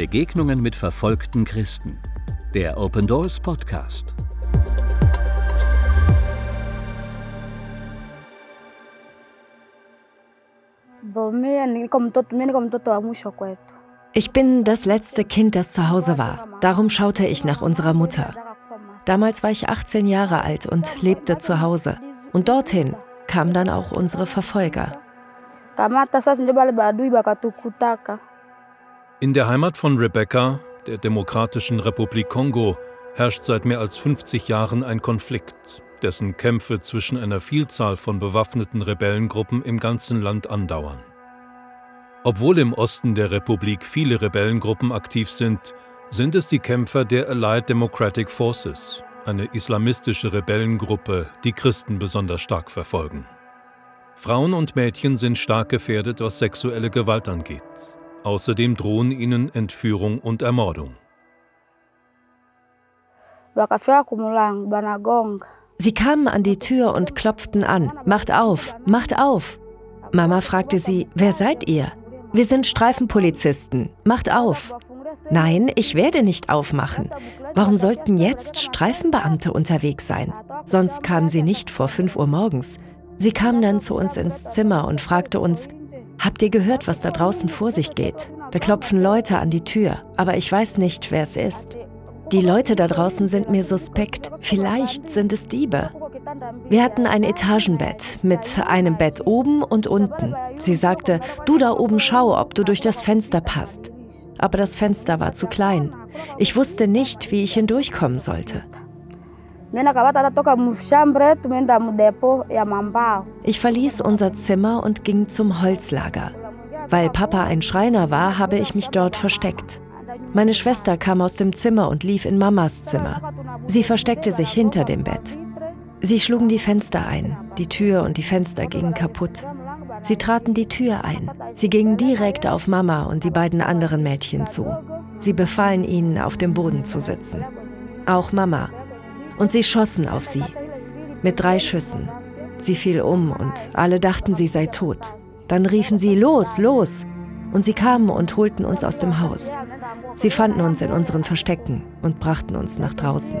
Begegnungen mit verfolgten Christen. Der Open Doors Podcast. Ich bin das letzte Kind, das zu Hause war. Darum schaute ich nach unserer Mutter. Damals war ich 18 Jahre alt und lebte zu Hause. Und dorthin kamen dann auch unsere Verfolger. In der Heimat von Rebecca, der Demokratischen Republik Kongo, herrscht seit mehr als 50 Jahren ein Konflikt, dessen Kämpfe zwischen einer Vielzahl von bewaffneten Rebellengruppen im ganzen Land andauern. Obwohl im Osten der Republik viele Rebellengruppen aktiv sind, sind es die Kämpfer der Allied Democratic Forces, eine islamistische Rebellengruppe, die Christen besonders stark verfolgen. Frauen und Mädchen sind stark gefährdet, was sexuelle Gewalt angeht. Außerdem drohen ihnen Entführung und Ermordung. Sie kamen an die Tür und klopften an. Macht auf, macht auf. Mama fragte sie, wer seid ihr? Wir sind Streifenpolizisten. Macht auf. Nein, ich werde nicht aufmachen. Warum sollten jetzt Streifenbeamte unterwegs sein? Sonst kamen sie nicht vor 5 Uhr morgens. Sie kam dann zu uns ins Zimmer und fragte uns, Habt ihr gehört, was da draußen vor sich geht? Da klopfen Leute an die Tür, aber ich weiß nicht, wer es ist. Die Leute da draußen sind mir suspekt. Vielleicht sind es Diebe. Wir hatten ein Etagenbett mit einem Bett oben und unten. Sie sagte, du da oben schau, ob du durch das Fenster passt. Aber das Fenster war zu klein. Ich wusste nicht, wie ich hindurchkommen sollte. Ich verließ unser Zimmer und ging zum Holzlager. Weil Papa ein Schreiner war, habe ich mich dort versteckt. Meine Schwester kam aus dem Zimmer und lief in Mamas Zimmer. Sie versteckte sich hinter dem Bett. Sie schlugen die Fenster ein, die Tür und die Fenster gingen kaputt. Sie traten die Tür ein. Sie gingen direkt auf Mama und die beiden anderen Mädchen zu. Sie befahlen ihnen, auf dem Boden zu sitzen. Auch Mama, und sie schossen auf sie. Mit drei Schüssen. Sie fiel um und alle dachten, sie sei tot. Dann riefen sie, los, los! Und sie kamen und holten uns aus dem Haus. Sie fanden uns in unseren Verstecken und brachten uns nach draußen.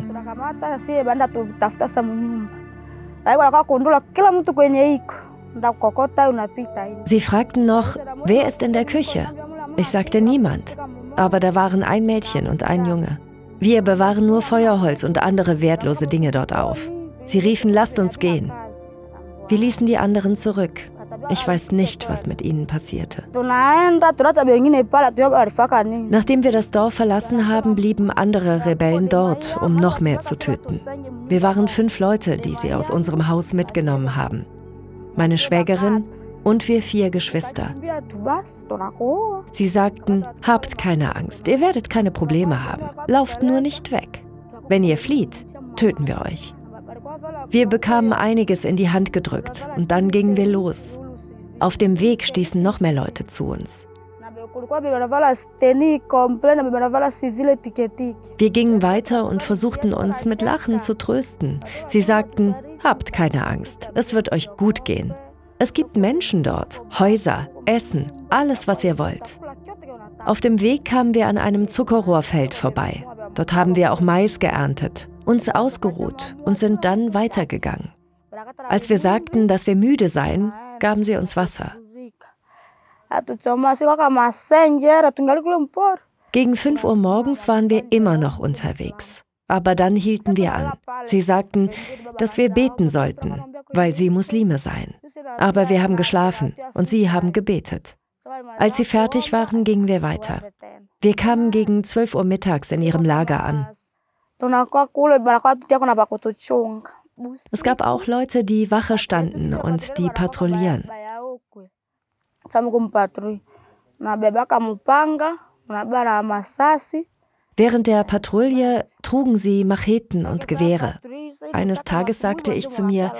Sie fragten noch, wer ist in der Küche? Ich sagte niemand, aber da waren ein Mädchen und ein Junge. Wir bewahren nur Feuerholz und andere wertlose Dinge dort auf. Sie riefen, lasst uns gehen. Wir ließen die anderen zurück. Ich weiß nicht, was mit ihnen passierte. Nachdem wir das Dorf verlassen haben, blieben andere Rebellen dort, um noch mehr zu töten. Wir waren fünf Leute, die sie aus unserem Haus mitgenommen haben. Meine Schwägerin, und wir vier Geschwister. Sie sagten, habt keine Angst, ihr werdet keine Probleme haben, lauft nur nicht weg. Wenn ihr flieht, töten wir euch. Wir bekamen einiges in die Hand gedrückt und dann gingen wir los. Auf dem Weg stießen noch mehr Leute zu uns. Wir gingen weiter und versuchten uns mit Lachen zu trösten. Sie sagten, habt keine Angst, es wird euch gut gehen. Es gibt Menschen dort, Häuser, Essen, alles, was ihr wollt. Auf dem Weg kamen wir an einem Zuckerrohrfeld vorbei. Dort haben wir auch Mais geerntet, uns ausgeruht und sind dann weitergegangen. Als wir sagten, dass wir müde seien, gaben sie uns Wasser. Gegen 5 Uhr morgens waren wir immer noch unterwegs. Aber dann hielten wir an. Sie sagten, dass wir beten sollten, weil sie Muslime seien. Aber wir haben geschlafen und sie haben gebetet. Als sie fertig waren, gingen wir weiter. Wir kamen gegen 12 Uhr mittags in ihrem Lager an. Es gab auch Leute, die Wache standen und die patrouillieren. Während der Patrouille trugen sie Macheten und Gewehre. Eines Tages sagte ich zu mir,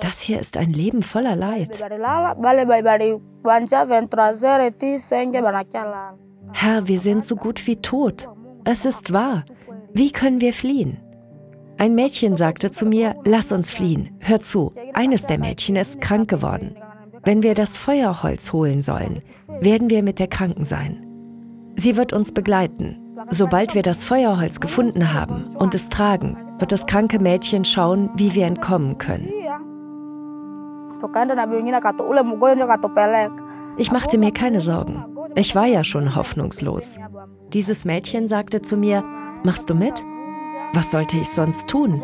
das hier ist ein Leben voller Leid. Herr, wir sind so gut wie tot. Es ist wahr. Wie können wir fliehen? Ein Mädchen sagte zu mir, lass uns fliehen. Hör zu, eines der Mädchen ist krank geworden. Wenn wir das Feuerholz holen sollen, werden wir mit der Kranken sein. Sie wird uns begleiten. Sobald wir das Feuerholz gefunden haben und es tragen, wird das kranke Mädchen schauen, wie wir entkommen können. Ich machte mir keine Sorgen. Ich war ja schon hoffnungslos. Dieses Mädchen sagte zu mir, machst du mit? Was sollte ich sonst tun?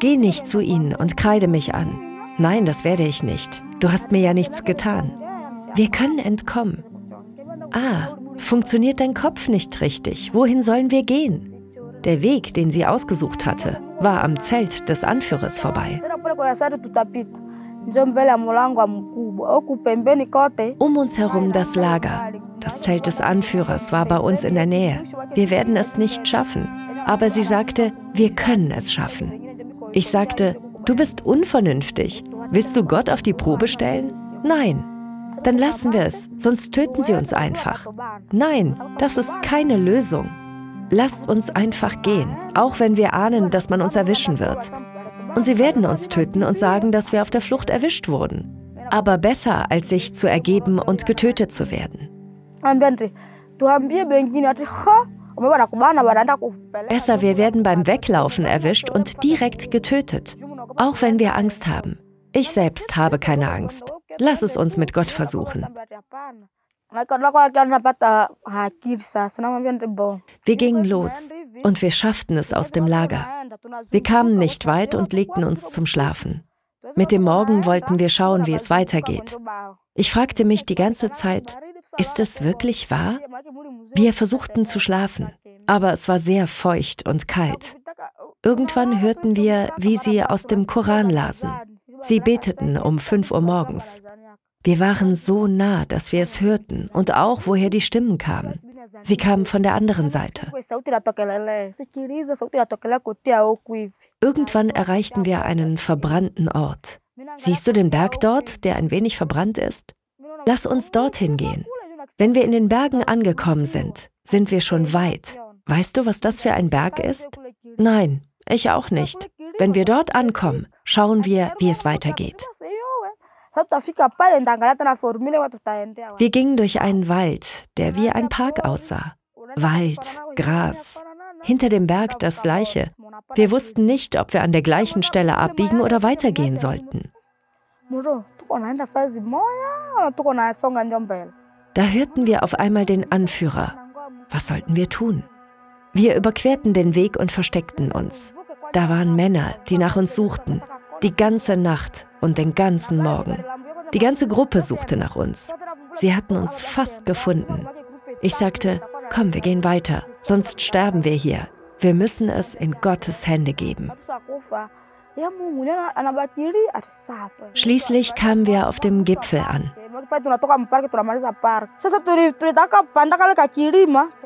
Geh nicht zu ihnen und kreide mich an. Nein, das werde ich nicht. Du hast mir ja nichts getan. Wir können entkommen. Ah, funktioniert dein Kopf nicht richtig? Wohin sollen wir gehen? Der Weg, den sie ausgesucht hatte, war am Zelt des Anführers vorbei. Um uns herum das Lager. Das Zelt des Anführers war bei uns in der Nähe. Wir werden es nicht schaffen. Aber sie sagte, wir können es schaffen. Ich sagte, du bist unvernünftig. Willst du Gott auf die Probe stellen? Nein. Dann lassen wir es, sonst töten sie uns einfach. Nein, das ist keine Lösung. Lasst uns einfach gehen, auch wenn wir ahnen, dass man uns erwischen wird. Und sie werden uns töten und sagen, dass wir auf der Flucht erwischt wurden. Aber besser, als sich zu ergeben und getötet zu werden. Besser, wir werden beim Weglaufen erwischt und direkt getötet. Auch wenn wir Angst haben. Ich selbst habe keine Angst. Lass es uns mit Gott versuchen. Wir gingen los und wir schafften es aus dem Lager. Wir kamen nicht weit und legten uns zum Schlafen. Mit dem Morgen wollten wir schauen, wie es weitergeht. Ich fragte mich die ganze Zeit, ist es wirklich wahr? Wir versuchten zu schlafen, aber es war sehr feucht und kalt. Irgendwann hörten wir, wie sie aus dem Koran lasen. Sie beteten um 5 Uhr morgens. Wir waren so nah, dass wir es hörten und auch, woher die Stimmen kamen. Sie kamen von der anderen Seite. Irgendwann erreichten wir einen verbrannten Ort. Siehst du den Berg dort, der ein wenig verbrannt ist? Lass uns dorthin gehen. Wenn wir in den Bergen angekommen sind, sind wir schon weit. Weißt du, was das für ein Berg ist? Nein, ich auch nicht. Wenn wir dort ankommen, schauen wir, wie es weitergeht. Wir gingen durch einen Wald, der wie ein Park aussah. Wald, Gras, hinter dem Berg das gleiche. Wir wussten nicht, ob wir an der gleichen Stelle abbiegen oder weitergehen sollten. Da hörten wir auf einmal den Anführer. Was sollten wir tun? Wir überquerten den Weg und versteckten uns. Da waren Männer, die nach uns suchten, die ganze Nacht und den ganzen Morgen. Die ganze Gruppe suchte nach uns. Sie hatten uns fast gefunden. Ich sagte, komm, wir gehen weiter, sonst sterben wir hier. Wir müssen es in Gottes Hände geben. Schließlich kamen wir auf dem Gipfel an.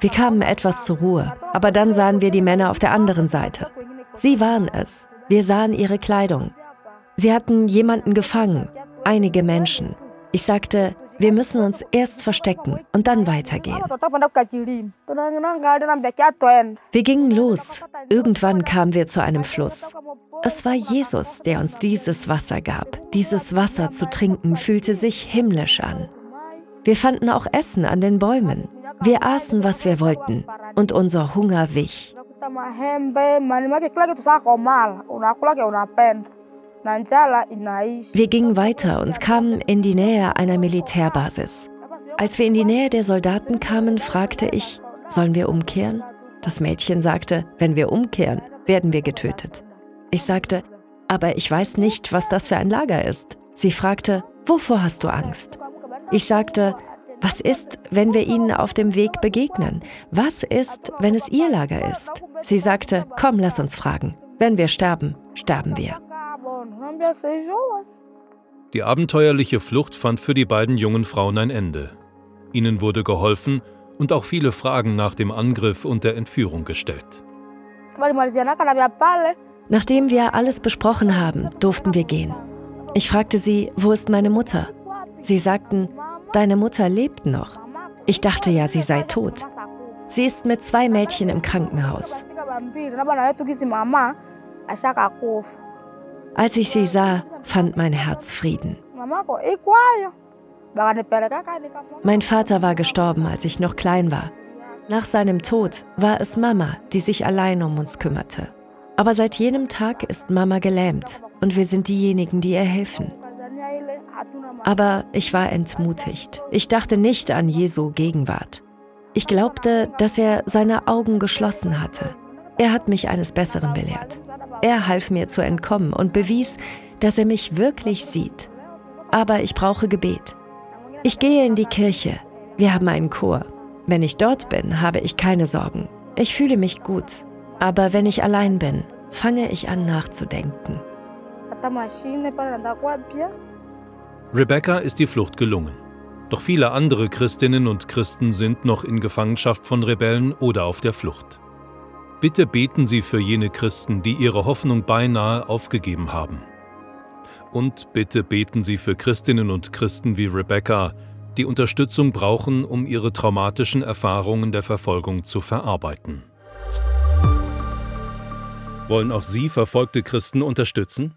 Wir kamen etwas zur Ruhe, aber dann sahen wir die Männer auf der anderen Seite. Sie waren es. Wir sahen ihre Kleidung. Sie hatten jemanden gefangen, einige Menschen. Ich sagte, wir müssen uns erst verstecken und dann weitergehen. Wir gingen los. Irgendwann kamen wir zu einem Fluss. Es war Jesus, der uns dieses Wasser gab. Dieses Wasser zu trinken fühlte sich himmlisch an. Wir fanden auch Essen an den Bäumen. Wir aßen, was wir wollten, und unser Hunger wich. Wir gingen weiter und kamen in die Nähe einer Militärbasis. Als wir in die Nähe der Soldaten kamen, fragte ich, sollen wir umkehren? Das Mädchen sagte, wenn wir umkehren, werden wir getötet. Ich sagte, aber ich weiß nicht, was das für ein Lager ist. Sie fragte, wovor hast du Angst? Ich sagte, was ist, wenn wir ihnen auf dem Weg begegnen? Was ist, wenn es ihr Lager ist? Sie sagte, komm, lass uns fragen. Wenn wir sterben, sterben wir. Die abenteuerliche Flucht fand für die beiden jungen Frauen ein Ende. Ihnen wurde geholfen und auch viele Fragen nach dem Angriff und der Entführung gestellt. Nachdem wir alles besprochen haben, durften wir gehen. Ich fragte sie, wo ist meine Mutter? Sie sagten, deine Mutter lebt noch. Ich dachte ja, sie sei tot. Sie ist mit zwei Mädchen im Krankenhaus. Als ich sie sah, fand mein Herz Frieden. Mein Vater war gestorben, als ich noch klein war. Nach seinem Tod war es Mama, die sich allein um uns kümmerte. Aber seit jenem Tag ist Mama gelähmt und wir sind diejenigen, die ihr helfen. Aber ich war entmutigt. Ich dachte nicht an Jesu Gegenwart. Ich glaubte, dass er seine Augen geschlossen hatte. Er hat mich eines Besseren belehrt. Er half mir zu entkommen und bewies, dass er mich wirklich sieht. Aber ich brauche Gebet. Ich gehe in die Kirche. Wir haben einen Chor. Wenn ich dort bin, habe ich keine Sorgen. Ich fühle mich gut. Aber wenn ich allein bin, fange ich an nachzudenken. Rebecca ist die Flucht gelungen. Doch viele andere Christinnen und Christen sind noch in Gefangenschaft von Rebellen oder auf der Flucht. Bitte beten Sie für jene Christen, die ihre Hoffnung beinahe aufgegeben haben. Und bitte beten Sie für Christinnen und Christen wie Rebecca, die Unterstützung brauchen, um ihre traumatischen Erfahrungen der Verfolgung zu verarbeiten. Wollen auch Sie verfolgte Christen unterstützen?